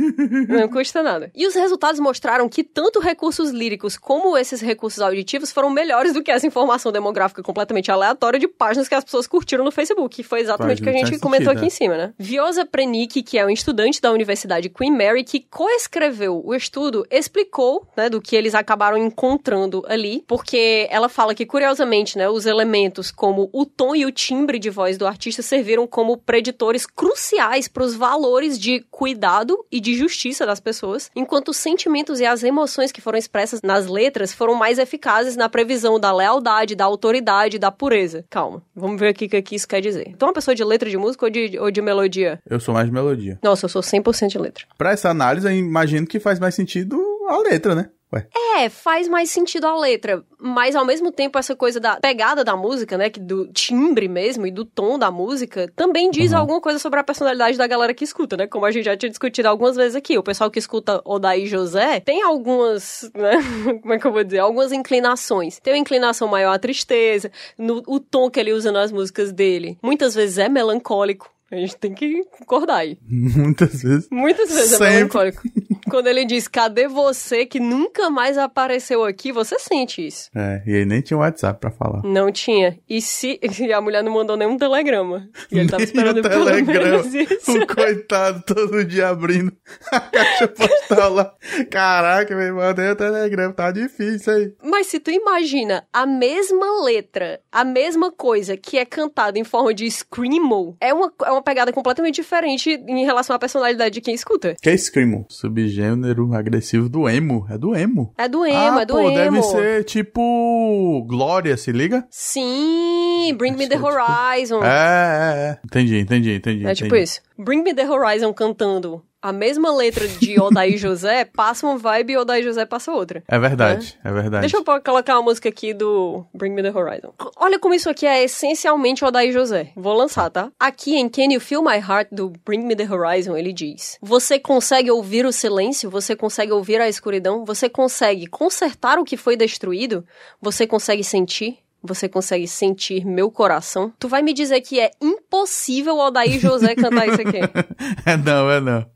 Não custa nada. E os resultados mostraram que tanto recursos líricos como esses recursos auditivos foram melhores do que essa informação demográfica completamente aleatória de páginas que as pessoas curtiram no Facebook. Que foi exatamente o que a gente comentou sentido, aqui em cima, né? Viosa Prenick, que é um estudante da Universidade Queen Mary, que coescreveu o estudo, explicou, né, do que eles acabaram encontrando ali, porque ela fala que, curiosamente, né, os elementos como o tom e o timbre de voz do artista serviram como preditores cruciais para os valores de cuidado e de justiça das pessoas, enquanto os sentimentos e as emoções que foram expressas nas letras foram mais eficazes na previsão da lealdade, da autoridade, da pureza. Calma, vamos ver aqui o que que isso quer dizer. Então, uma pessoa de letra de música ou de, ou de melodia? Eu sou mais de melodia. Nossa, eu sou 100% de letra. Pra essa análise, eu imagino que faz mais sentido a letra, né? Ué. É, faz mais sentido a letra, mas ao mesmo tempo essa coisa da pegada da música, né, que do timbre mesmo e do tom da música, também diz Uhum. alguma coisa sobre a personalidade da galera que escuta, né? Como a gente já tinha discutido algumas vezes aqui, o pessoal que escuta Odaí José tem algumas, né, como é que eu vou dizer, algumas inclinações. Tem uma inclinação maior à tristeza, no, o tom que ele usa nas músicas dele, muitas vezes é melancólico. A gente tem que concordar aí. Muitas vezes. Muitas vezes Sempre. é melancólico. Quando ele diz, cadê você que nunca mais apareceu aqui, você sente isso. É, e aí nem tinha WhatsApp pra falar. Não tinha. E se e a mulher não mandou nenhum telegrama. E ele tava esperando o pelo telegrama. O coitado todo dia abrindo a caixa postal lá. Caraca, meu irmão, mandei o telegrama, tá difícil aí. Mas se tu imagina a mesma letra, a mesma coisa que é cantada em forma de screamo, é uma, é uma pegada completamente diferente em relação à personalidade de quem escuta. Que é Screamo? Subgênero agressivo do emo. É do emo. É do emo, ah, é do pô, emo. deve ser tipo Glória, se liga? Sim, Bring Me the tipo- Horizon. É, é, é. Entendi, entendi, entendi. É tipo entendi. isso. Bring Me The Horizon cantando a mesma letra de Odaí José, passa uma vibe e Odaí José passa outra. É verdade, é, verdade. Deixa eu colocar uma música aqui do Bring Me The Horizon. Olha como isso aqui é essencialmente Odaí José. Vou lançar, tá? Aqui em Can You Feel My Heart, do Bring Me The Horizon, ele diz... Você consegue ouvir o silêncio? Você consegue ouvir a escuridão? Você consegue consertar o que foi destruído? Você consegue sentir? Você consegue sentir meu coração? Tu vai me dizer que é impossível o Odaí José cantar isso aqui. é não, é não.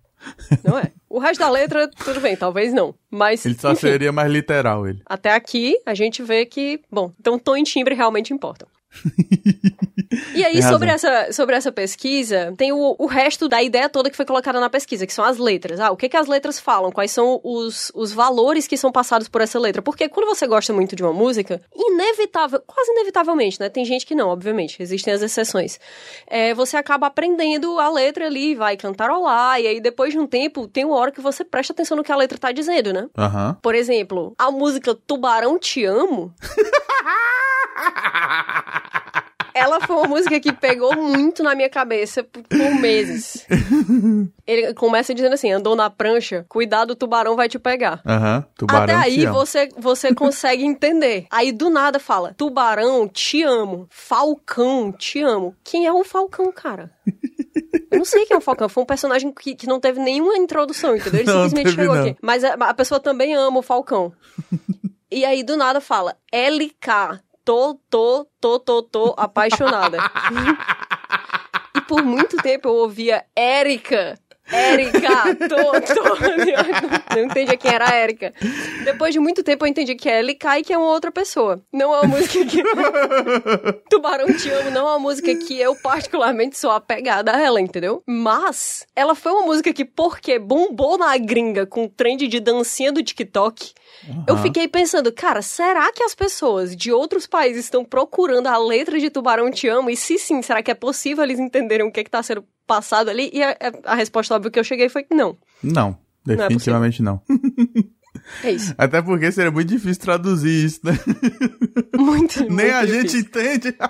Não é? O resto da letra, tudo bem, talvez não. Mas. Ele só enfim, seria mais literal, ele. Até aqui, a gente vê que, bom, então tom e timbre realmente importam. E aí, sobre essa, sobre essa pesquisa, tem o, o resto da ideia toda que foi colocada na pesquisa, que são as letras. Ah, o que, que as letras falam? Quais são os, os valores que são passados por essa letra? Porque quando você gosta muito de uma música, inevitável, quase inevitavelmente, né? Tem gente que não, obviamente, existem as exceções. É, você acaba aprendendo a letra ali, vai cantarolar, e aí depois de um tempo, tem uma hora que você presta atenção no que a letra tá dizendo, né? Aham. Por exemplo, a música Tubarão Te Amo. Ela foi uma música que pegou muito na minha cabeça por, meses. Ele começa dizendo assim: andou na prancha, cuidado, o tubarão vai te pegar. Aham. Tubarão Até aí você, você consegue entender. Aí do nada fala: Tubarão, te amo. Falcão, te amo. Quem é o Falcão, cara? Eu não sei quem é o Falcão. Foi um personagem que, que não teve nenhuma introdução, entendeu? Ele Não, simplesmente chegou não. aqui. Mas a, a pessoa também ama o Falcão. E aí do nada fala: LK, tô, tô, tô, tô, tô apaixonada. e por muito tempo eu ouvia Érica. Érica, tô, tô. Eu não entendia quem era a Érica. Depois de muito tempo eu entendi que é LK e que é uma outra pessoa. Não é uma música que. Tubarão Te Amo não é uma música que eu particularmente sou apegada a ela, entendeu? Mas ela foi uma música que, porque bombou na gringa com o trend de dancinha do TikTok, eu Aham. fiquei pensando, cara, será que as pessoas de outros países estão procurando a letra de Tubarão Te Amo? E se sim, será que é possível eles entenderem o que, que tá sendo passado ali? E a, a resposta óbvia que eu cheguei foi que não. Não, é definitivamente não. É isso. Até porque seria muito difícil traduzir isso, né? Muito, Nem muito a difícil. gente entende.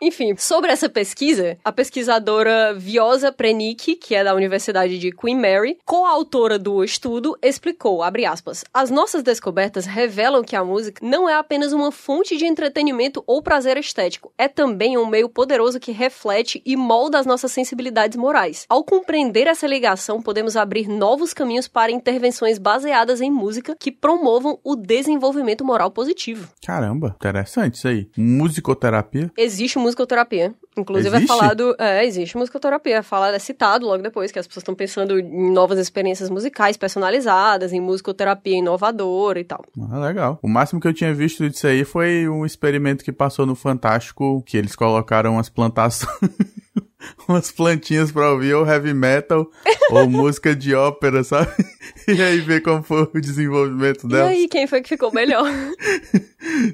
Enfim, sobre essa pesquisa, a pesquisadora Viosa Prenick, que é da Universidade de Queen Mary, coautora do estudo, explicou, abre aspas, as nossas descobertas revelam que a música não é apenas uma fonte de entretenimento ou prazer estético, é também um meio poderoso que reflete e molda as nossas sensibilidades morais. Ao compreender essa ligação, podemos abrir novos caminhos para intervenções baseadas em música que promovam o desenvolvimento moral positivo. Caramba, interessante isso aí. Musicoterapia. Existe musicoterapia. Inclusive é Existe? falado. É, existe musicoterapia. É falado, é citado logo depois que as pessoas estão pensando em novas experiências musicais personalizadas, em musicoterapia inovadora e tal. Ah, legal. O máximo que eu tinha visto disso aí foi um experimento que passou no Fantástico, que eles colocaram umas plantações. umas plantinhas pra ouvir ou heavy metal ou música de ópera, sabe? E aí ver como foi o desenvolvimento E delas. aí, quem foi que ficou melhor?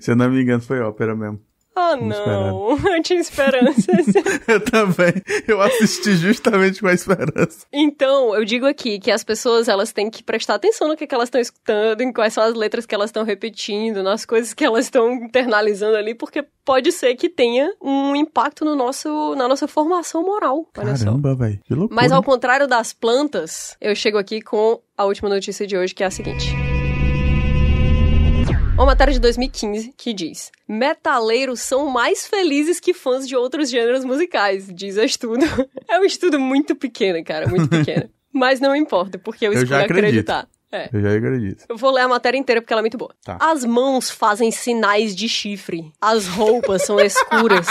Se eu não me engano, foi ópera mesmo. Ah, não. Eu tinha esperanças. Eu também. Eu assisti justamente com a esperança. Então, eu digo aqui que as pessoas elas têm que prestar atenção no que, que elas estão escutando, em quais são as letras que elas estão repetindo, nas coisas que elas estão internalizando ali, porque pode ser que tenha um impacto no nosso, na nossa formação moral. Caramba, velho. Que loucura. Mas ao contrário das plantas, eu chego aqui com a última notícia de hoje, que é a seguinte. Uma matéria de 2015 que diz: Metaleiros são mais felizes que fãs de outros gêneros musicais, diz o estudo. É um estudo muito pequeno, cara, muito pequeno. Mas não importa, porque eu escolhi acreditar. É. Eu já acredito. Eu vou ler a matéria inteira porque ela é muito boa. Tá. As mãos fazem sinais de chifre. As roupas são escuras.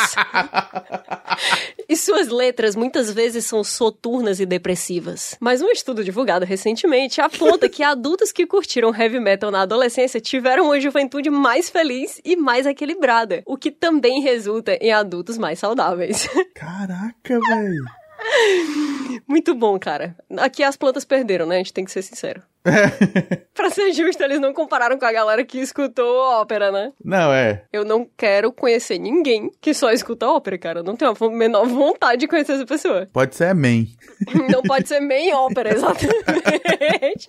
e suas letras muitas vezes são soturnas e depressivas. Mas um estudo divulgado recentemente aponta que adultos que curtiram heavy metal na adolescência tiveram uma juventude mais feliz e mais equilibrada, o que também resulta em adultos mais saudáveis. Caraca, velho. Muito bom, cara. Aqui as plantas perderam, né? A gente tem que ser sincero. pra ser justo, eles não compararam com a galera que escutou ópera, né? Não, é. Eu não quero conhecer ninguém que só escuta ópera, cara. Eu não tenho a menor vontade de conhecer essa pessoa. Pode ser man. Não pode ser main ópera, exatamente.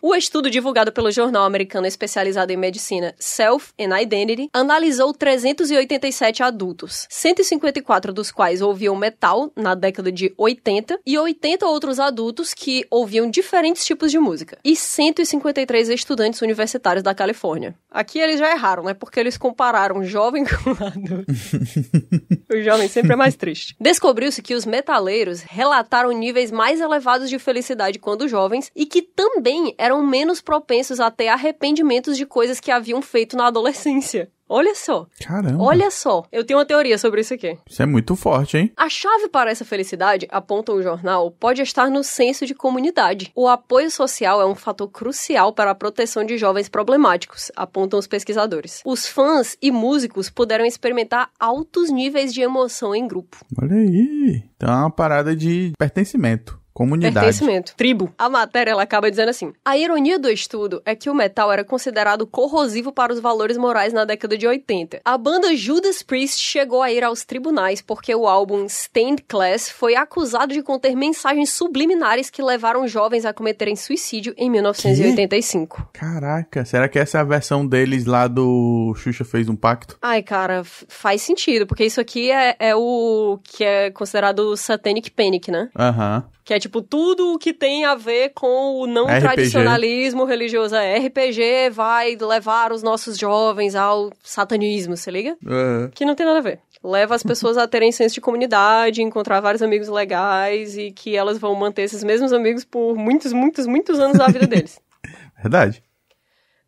O estudo divulgado pelo jornal americano especializado em medicina Self and Identity analisou 387 adultos, 154 dos quais ouviam metal na década de 80 e 80 outros adultos que ouviam diferentes tipos de música, e 153 estudantes universitários da Califórnia. Aqui eles já erraram, né? Porque eles compararam jovem com adulto. O jovem sempre é mais triste. Descobriu-se que os metaleiros relataram níveis mais elevados de felicidade quando jovens e que também eram menos propensos a ter arrependimentos de coisas que haviam feito na adolescência. Olha só. Caramba. Olha só. Eu tenho uma teoria sobre isso aqui. Isso é muito forte, hein? A chave para essa felicidade, aponta o jornal, pode estar no senso de comunidade. O apoio social é um fator crucial para a proteção de jovens problemáticos, apontam os pesquisadores. Os fãs e músicos puderam experimentar altos níveis de emoção em grupo. Olha aí. Então é uma parada de pertencimento. Comunidade. Pertencimento. Tribo. A matéria ela acaba dizendo assim: A ironia do estudo é que o metal era considerado corrosivo para os valores morais na década de 80. A banda Judas Priest chegou a ir aos tribunais porque o álbum Stained Class foi acusado de conter mensagens subliminares que levaram jovens a cometerem suicídio em 1985. Caraca, será que essa é a versão deles lá do Xuxa fez um pacto? Ai, cara, faz sentido, porque isso aqui é, é o que é considerado Satanic Panic, né? Aham. Que é tipo tudo o que tem a ver com o não RPG. tradicionalismo religioso. É, RPG vai levar os nossos jovens ao satanismo, se liga? Aham. Que não tem nada a ver. Leva as pessoas a terem senso de comunidade, encontrar vários amigos legais e que elas vão manter esses mesmos amigos por muitos, muitos, muitos anos da vida deles. Verdade.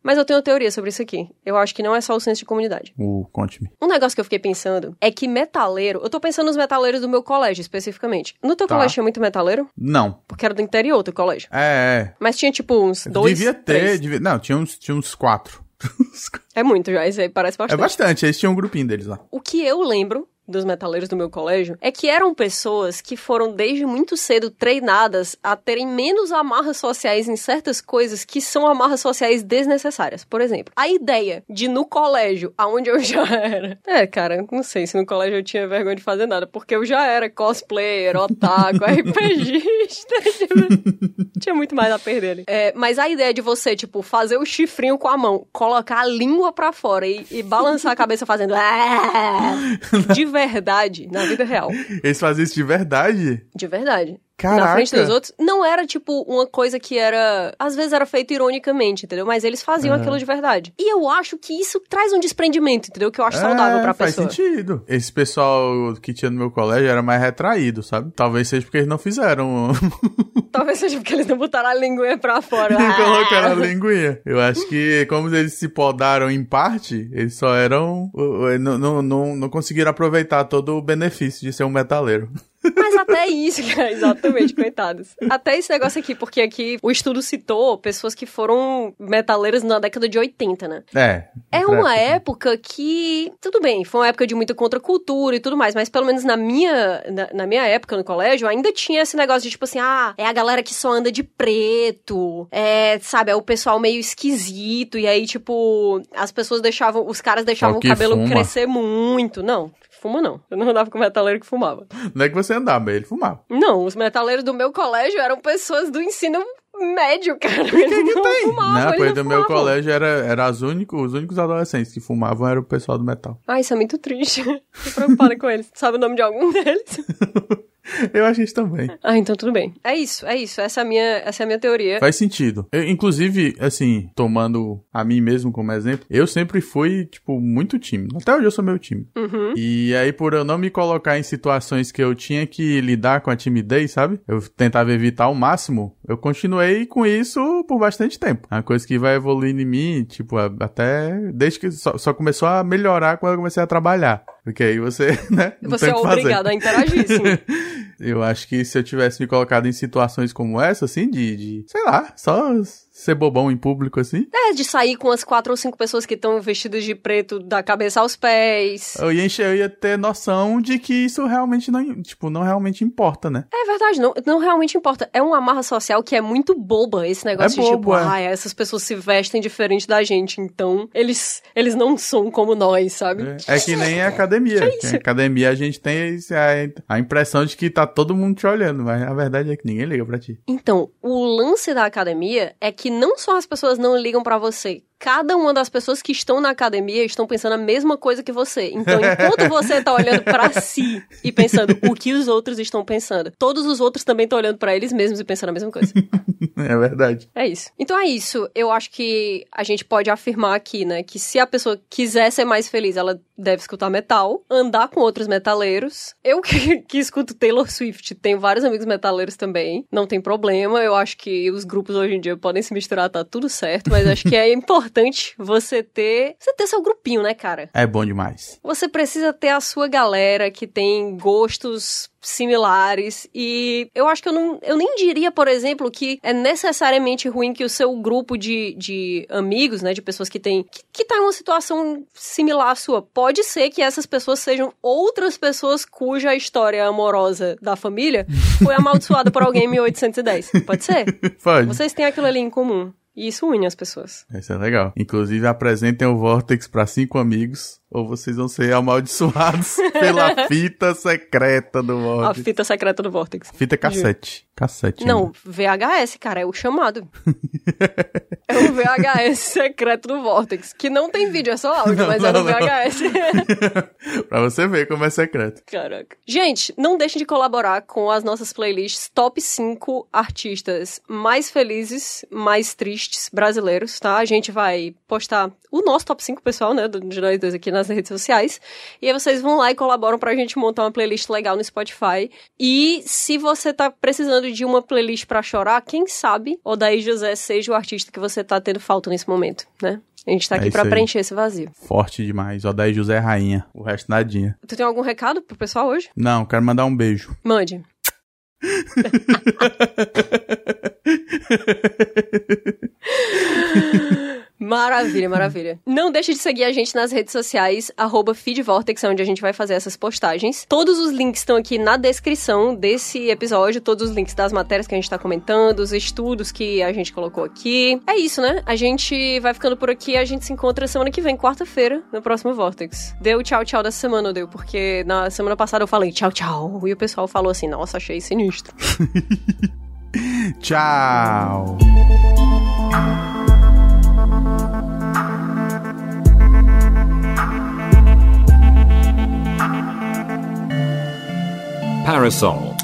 Mas eu tenho uma teoria sobre isso aqui. Eu acho que não é só o senso de comunidade. O conte-me. Um negócio que eu fiquei pensando é que metaleiro. Eu tô pensando nos metaleiros do meu colégio, especificamente. No teu Tá. colégio tinha muito metaleiro? Não. Porque era do interior do colégio. É, Mas tinha tipo uns é. dois. devia ter. três. Devia... Não, tinha uns, tinha uns quatro. É muito já, isso aí parece é bastante. bastante. Eles tinham um grupinho deles lá. O que eu lembro dos metaleiros do meu colégio é que eram pessoas que foram desde muito cedo treinadas a terem menos amarras sociais em certas coisas que são amarras sociais desnecessárias. Por exemplo, a ideia de no colégio, aonde eu já era. É, cara, não sei se no colégio eu tinha vergonha de fazer nada, porque eu já era cosplayer, otaku, RPGista. tinha muito mais a perder ali. É, mas a ideia de você, tipo, fazer o chifrinho com a mão, colocar a língua pra fora e, e balançar a cabeça fazendo. Verdade, na vida real. Eles faziam isso de verdade? De verdade. Caraca. Na frente dos outros. Não era, tipo, uma coisa que era. Às vezes era feito ironicamente, entendeu? Mas eles faziam Aham. aquilo de verdade. E eu acho que isso traz um desprendimento, entendeu? Que eu acho saudável É, pra faz pessoa. sentido. Esse pessoal que tinha no meu colégio era mais retraído, sabe? Talvez seja porque eles não fizeram. Talvez seja porque eles não botaram a linguinha pra fora. e colocaram a linguinha. Eu acho que, como eles se podaram em parte, eles só eram. Não, não, não, não conseguiram aproveitar todo o benefício de ser um metaleiro. Mas até isso, cara, exatamente, coitados. Até esse negócio aqui, porque aqui o estudo citou pessoas que foram metaleiras na década de 80, né? É. É uma época que, tudo bem, foi uma época de muita contracultura e tudo mais, mas pelo menos na minha, na, na minha época no colégio, ainda tinha esse negócio de tipo assim, ah, é a galera que só anda de preto, é, sabe, é o pessoal meio esquisito, e aí, tipo, as pessoas deixavam, os caras deixavam o cabelo fuma. crescer muito. Não, fuma não. Eu não andava com metaleiro que fumava. Não é que você andava, ele fumava. Não, os metaleiros do meu colégio eram pessoas do ensino médio, cara. Eles não fumavam, Na eles coisa não do meu fumavam. colégio era, era as único, os únicos adolescentes que fumavam era o pessoal do metal. Ah, isso é muito triste. Tô preocupada com eles. Sabe o nome de algum deles? Eu acho isso também. Ah, então tudo bem. É isso, é isso. Essa é a minha, essa é a minha teoria. Faz sentido. Eu, inclusive, assim, tomando a mim mesmo como exemplo, eu sempre fui, tipo, muito tímido. Até hoje eu sou meio tímido. Uhum. E aí, por eu não me colocar em situações que eu tinha que lidar com a timidez, sabe? Eu tentava evitar ao máximo. Eu continuei com isso por bastante tempo. É uma coisa que vai evoluindo em mim, tipo, até desde que só, só começou a melhorar quando eu comecei a trabalhar. Porque aí você, né? não Você tem é o que fazer. obrigado a interagir, sim. Eu acho que se eu tivesse me colocado em situações como essa, assim, de, de sei lá, só ser bobão em público, assim, É, de sair com as quatro ou cinco pessoas que estão vestidas de preto da cabeça aos pés. eu ia, eu ia ter noção de que isso realmente não, tipo, não realmente importa, né? É verdade, não, não realmente importa. É uma amarra social que é muito boba, esse negócio É de bobo, tipo, é. ah, essas pessoas se vestem diferente da gente, então eles, eles não são como nós, sabe? É que nem a academia. Que a academia a gente tem a, a impressão de que tá todo mundo te olhando, mas a verdade é que ninguém liga pra ti. Então, o lance da academia é que não só as pessoas não ligam pra você. Cada uma das pessoas que estão na academia estão pensando a mesma coisa que você. Então, enquanto você tá olhando pra si e pensando o que os outros estão pensando, todos os outros também estão olhando pra eles mesmos e pensando a mesma coisa. É verdade. É isso. Então é isso. Eu acho que a gente pode afirmar aqui, né, que se a pessoa quiser ser mais feliz, ela deve escutar metal, andar com outros metaleiros. Eu que, que escuto Taylor Swift, tenho vários amigos metaleiros também, não tem problema. Eu acho que os grupos hoje em dia podem se misturar, tá tudo certo, mas acho que é importante importante você ter, você ter seu grupinho, né, cara? É bom demais. Você precisa ter a sua galera que tem gostos similares e eu acho que eu não eu nem diria, por exemplo, que é necessariamente ruim que o seu grupo de, de amigos, né, de pessoas que tem que, que tá em uma situação similar à sua, pode ser que essas pessoas sejam outras pessoas cuja história amorosa da família foi amaldiçoada por alguém em 1810. Pode ser? Pode. Vocês têm aquilo ali em comum. E isso une as pessoas. Isso é legal. Inclusive, apresentem o Vortex para cinco amigos, ou vocês vão ser amaldiçoados pela fita secreta do A Vortex. fita secreta do Vortex. Fita cassete. Cassete. Não, VHS, cara, é o chamado. é o VHS secreto do Vortex. Que não tem vídeo, é só áudio, Não, mas é não, no não. VHS. ainda. pra você ver como é secreto. Caraca. Gente, não deixem de colaborar com as nossas playlists top 5 artistas mais felizes, mais tristes brasileiros, tá? A gente vai postar o nosso top 5, pessoal, né, de nós dois aqui nas redes sociais. E aí vocês vão lá e colaboram pra gente montar uma playlist legal no Spotify. E se você tá precisando de uma playlist pra chorar, quem sabe Odaí José seja o artista que você tá tendo falta nesse momento, né? A gente tá É aqui pra aí. preencher esse vazio. Forte demais. Odaí José é rainha. O resto nadinha. Tu tem algum recado pro pessoal hoje? Não, quero mandar um beijo. Mande. Maravilha, maravilha. Não deixe de seguir a gente nas redes sociais, arroba feedvortex, é onde a gente vai fazer essas postagens. Todos os links estão aqui na descrição desse episódio, todos os links das matérias que a gente tá comentando, os estudos que a gente colocou aqui. É isso, né? A gente vai ficando por aqui, a gente se encontra semana que vem, quarta-feira, no próximo Vortex. Deu tchau, tchau dessa semana, deu, porque na semana passada eu falei tchau, tchau, e o pessoal falou assim, nossa, achei sinistro. Tchau. Parasol.